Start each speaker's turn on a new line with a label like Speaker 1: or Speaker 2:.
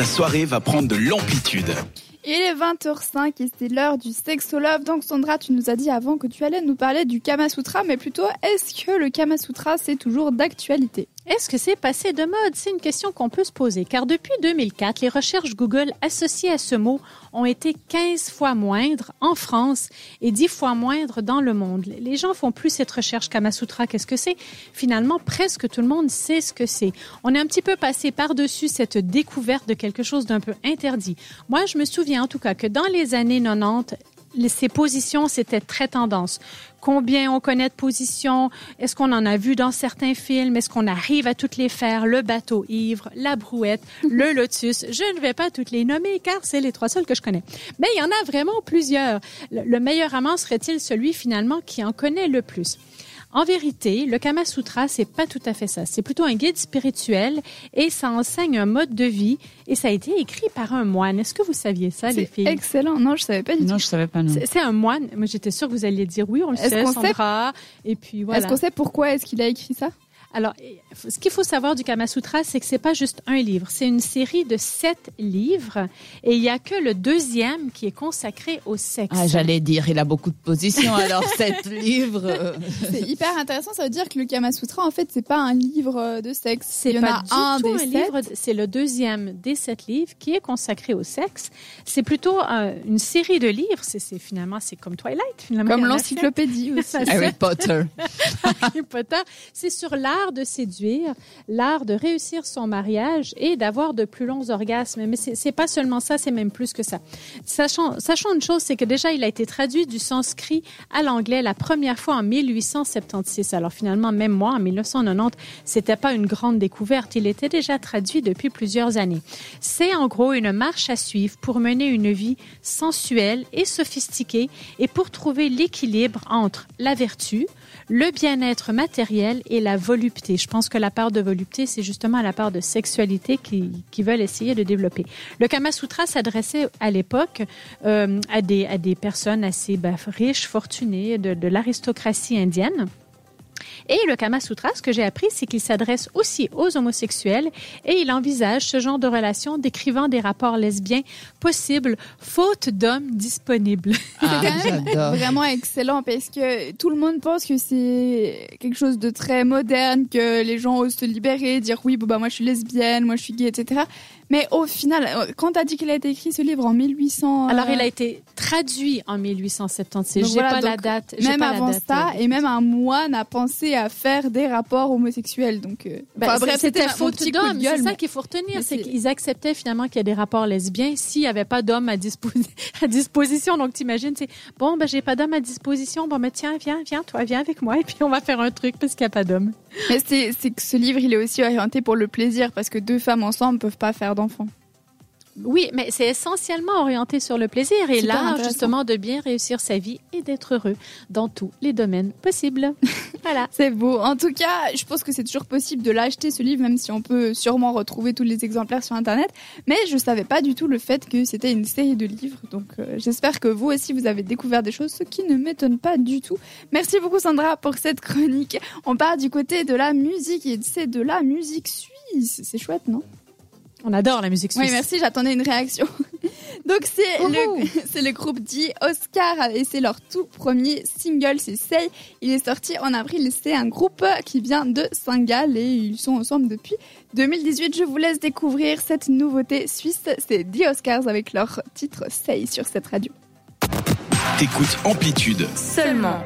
Speaker 1: ta soirée va prendre de l'amplitude.
Speaker 2: Il est 20h05 et c'est l'heure du sexolove. Donc Sandra, tu nous as dit avant que tu allais nous parler du Kama Sutra, mais plutôt est-ce que le Kama Sutra c'est toujours d'actualité?
Speaker 3: Est-ce que c'est passé de mode? C'est une question qu'on peut se poser, car depuis 2004, les recherches Google associées à ce mot ont été 15 fois moindres en France et 10 fois moindres dans le monde. Les gens font plus cette recherche Kama Sutra. Qu'est-ce que c'est? Finalement, presque tout le monde sait ce que c'est. On est un petit peu passé par-dessus cette découverte de quelque chose d'un peu interdit. Moi, je me souviens en tout cas que dans les années 90, ces positions, c'était très tendance. Combien on connaît de positions? Est-ce qu'on en a vu dans certains films? Est-ce qu'on arrive à toutes les faire? Le bateau ivre, la brouette, le lotus. Je ne vais pas toutes les nommer car c'est les trois seuls que je connais. Mais il y en a vraiment plusieurs. Le meilleur amant serait-il celui finalement qui en connaît le plus? En vérité, le Kama Sutra, c'est pas tout à fait ça. C'est plutôt un guide spirituel et ça enseigne un mode de vie et ça a été écrit par un moine. Est-ce que vous saviez ça, les filles?
Speaker 2: Excellent. Non, je savais pas du tout.
Speaker 4: Non, je savais pas, non.
Speaker 3: C'est un moine. Moi, j'étais sûre que vous alliez dire oui, on le sait,
Speaker 2: qu'on sait-
Speaker 3: Sandra. Et puis voilà.
Speaker 2: Est-ce qu'on sait pourquoi est-ce qu'il a écrit ça?
Speaker 3: Alors, ce qu'il faut savoir du Kama Sutra, c'est que c'est pas juste un livre, c'est une série de sept livres, et il y a que le deuxième qui est consacré au sexe.
Speaker 4: Ah, j'allais dire, il a beaucoup de positions, alors sept livres.
Speaker 2: C'est hyper intéressant. Ça veut dire que le Kama Sutra, en fait, c'est pas un livre de sexe.
Speaker 3: C'est
Speaker 2: Il y en
Speaker 3: pas
Speaker 2: a
Speaker 3: du
Speaker 2: un
Speaker 3: tout
Speaker 2: des
Speaker 3: un
Speaker 2: sept.
Speaker 3: livre, c'est le deuxième des sept livres qui est consacré au sexe. C'est plutôt euh, une série de livres. C'est c'est- finalement c'est comme Twilight finalement.
Speaker 2: Comme l'encyclopédie aussi.
Speaker 4: Harry Potter.
Speaker 3: Harry Potter, c'est sur l'art de séduire, l'art de réussir son mariage et d'avoir de plus longs orgasmes. Mais c'est pas seulement ça, c'est même plus que ça. Sachant, sachant une chose, c'est que déjà, il a été traduit du sanskrit à l'anglais la première fois en 1876. Alors finalement, même moi, en 1990, c'était pas une grande découverte. Il était déjà traduit depuis plusieurs années. C'est en gros une marche à suivre pour mener une vie sensuelle et sophistiquée et pour trouver l'équilibre entre la vertu, le bien-être matériel et la volupté. Je pense que la part de volupté, c'est justement la part de sexualité qui, qui veulent essayer de développer. Le Kama Sutra s'adressait à l'époque euh, à, des, personnes assez bah, riches, fortunées, de l'aristocratie indienne. Et le Kama Sutra, ce que j'ai appris, c'est qu'il s'adresse aussi aux homosexuels et il envisage ce genre de relation décrivant des rapports lesbiens possibles, faute d'hommes disponibles.
Speaker 4: Ah,
Speaker 2: quand même
Speaker 4: j'adore.
Speaker 2: Vraiment excellent parce que tout le monde pense que c'est quelque chose de très moderne, que les gens osent se libérer, dire oui, bon, bah, moi je suis lesbienne, moi je suis gay, etc. Mais au final, euh, quand t'as dit qu'il a été écrit ce livre en 1800,
Speaker 3: Alors,
Speaker 2: euh,
Speaker 3: il a été traduit en 1876.
Speaker 2: Donc
Speaker 3: J'ai
Speaker 2: voilà,
Speaker 3: pas la date.
Speaker 2: même
Speaker 3: pas la
Speaker 2: avant
Speaker 3: date,
Speaker 2: ça,
Speaker 3: euh,
Speaker 2: et même un moine a pensé à faire des rapports homosexuels. Donc, euh,
Speaker 3: Ben,
Speaker 2: enfin,
Speaker 3: c'était
Speaker 2: gueule,
Speaker 3: C'est ça
Speaker 2: mais-
Speaker 3: qu'il faut retenir,
Speaker 2: mais
Speaker 3: c'est qu'ils acceptaient finalement qu'il y a des rapports lesbiens s'il n'y avait pas d'hommes à, dispo- à disposition. Donc, t'imagines, c'est bon, ben, j'ai pas d'hommes à disposition. Bon, ben, tiens, viens, viens, toi, viens avec moi et puis on va faire un truc parce qu'il n'y a pas d'hommes.
Speaker 2: Mais c'est que ce livre, il est aussi orienté pour le plaisir parce que deux femmes ensemble peuvent pas faire d'enfants.
Speaker 3: Oui, mais c'est essentiellement orienté sur le plaisir et l'art, justement, de bien réussir sa vie et d'être heureux dans tous les domaines possibles. voilà.
Speaker 2: C'est beau. En tout cas, je pense que c'est toujours possible de l'acheter ce livre, même si on peut sûrement retrouver tous les exemplaires sur Internet. Mais je savais pas du tout le fait que c'était une série de livres. Donc euh, j'espère que vous aussi vous avez découvert des choses, ce qui ne m'étonne pas du tout. Merci beaucoup Sandra pour cette chronique. On part du côté de la musique et c'est de la musique suisse. C'est chouette, non?
Speaker 3: On adore la musique suisse.
Speaker 2: Oui, merci, j'attendais une réaction. Donc c'est le, c'est le groupe dit Oscar et c'est leur tout premier single, c'est Say. Il est sorti en avril, c'est un groupe qui vient de Saint-Gall et ils sont ensemble depuis 2018. Je vous laisse découvrir cette nouveauté suisse, c'est The Oscars avec leur titre Say sur cette radio.
Speaker 1: T'écoutes Amplitude.
Speaker 5: Seulement